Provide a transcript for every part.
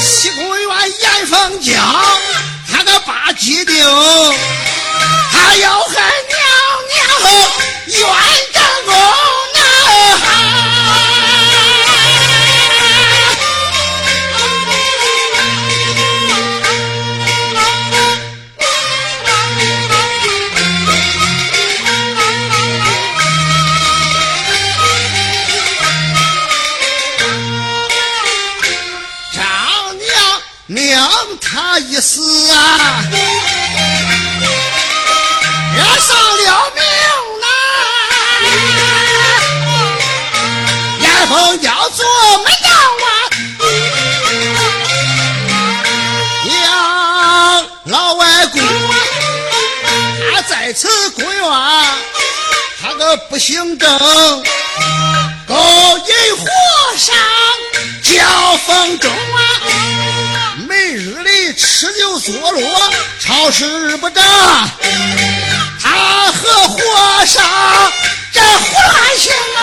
西宫院严凤娇，他个把鸡定，他要害娘娘冤。那意思啊，惹上了命难，阎峰要做没完。娘老外公，他在此故院，他个不姓郑，高引火烧叫风中啊，每日里。吃酒作乐，超市不长。他和和尚这胡乱行啊！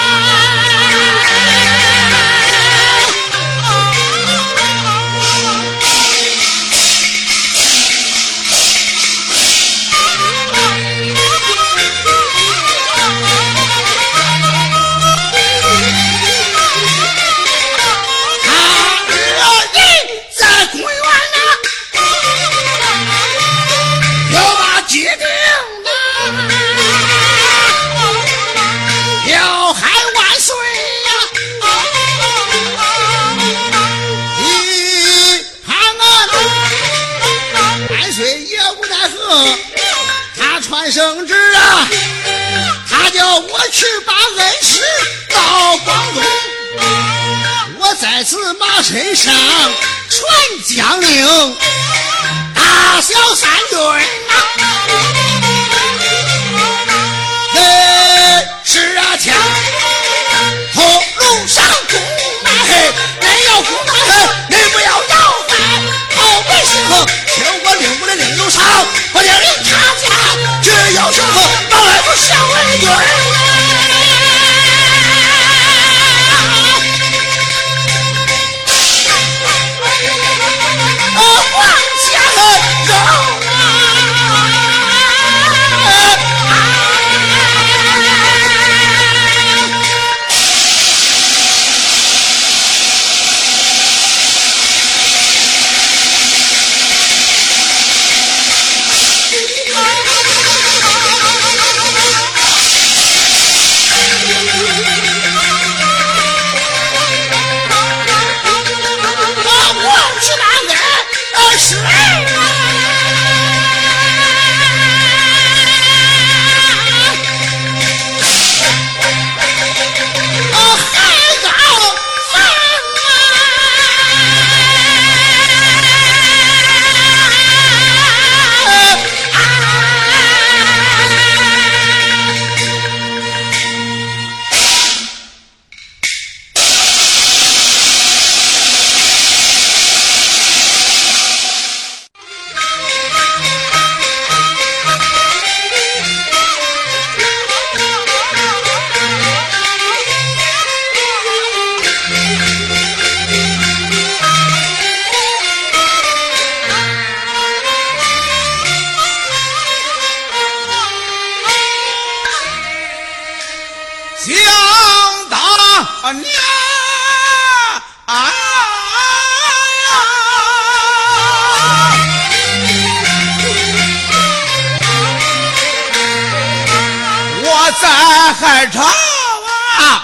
海潮啊，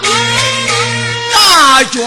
大军。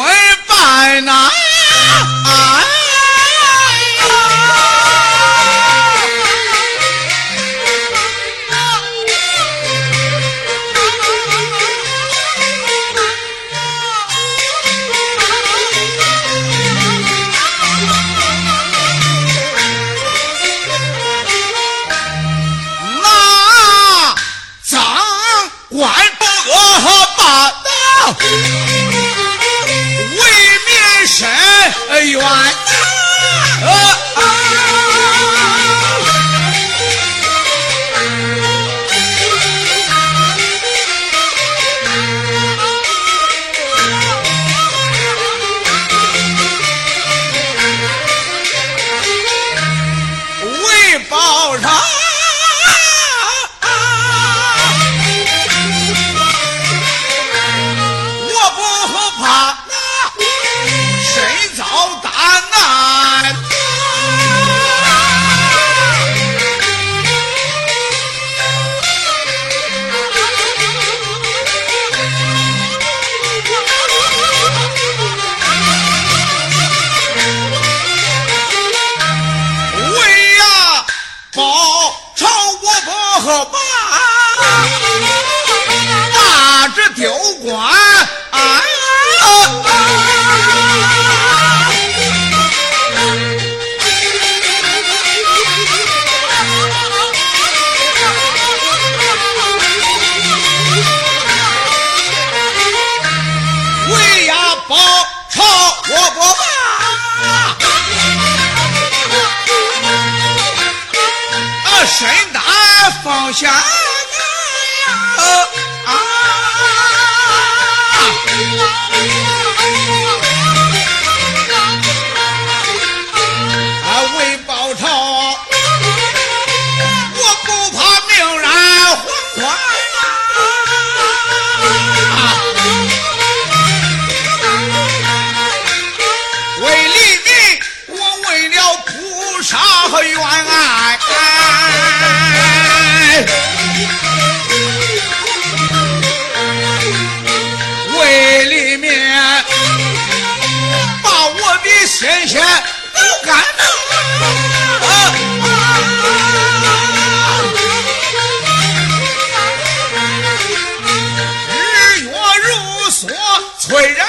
Wait up!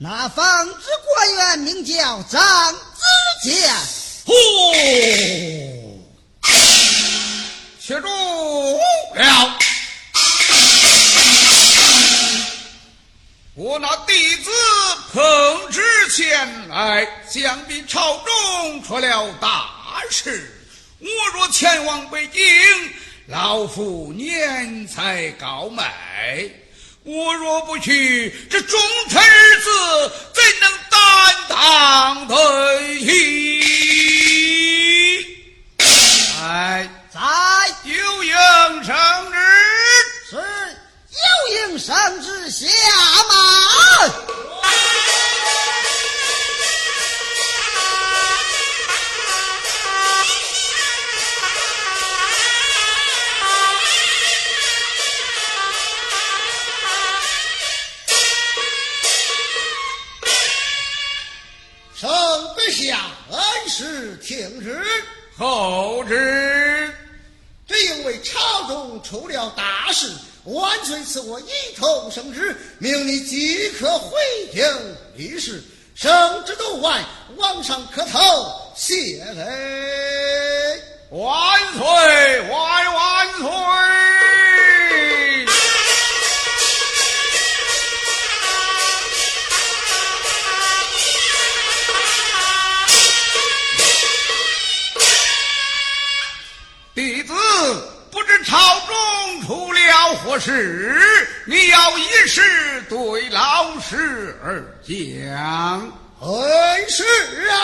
那方子官员名叫张子健，呼，却中了。我那弟子捧旨前来，想必朝中出了大事。我若前往北京，老夫年才高迈。我若不去，这忠臣儿子怎能担当得起？哎，在九应圣旨，是九应圣旨下马。出了大事万岁赐我一头圣旨命你即刻回京立誓圣旨都完王上磕头谢恩万岁万万岁。弟子不知朝何事，你要一事对老师而讲。恩师啊。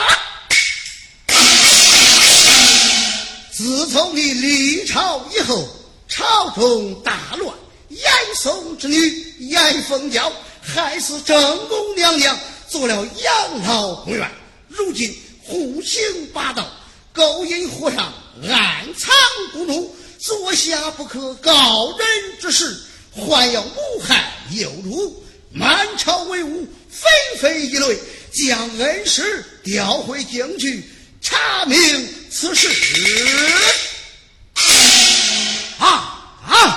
自从你立朝以后，朝中大乱，严嵩之女严凤娇害死正宫娘娘，做了养老宫院。如今胡行霸道，勾引和尚，暗藏不露，做下不可告人之事，还要谋害有辱，满朝文武纷纷议论。将恩师调回京去查明此事。啊啊！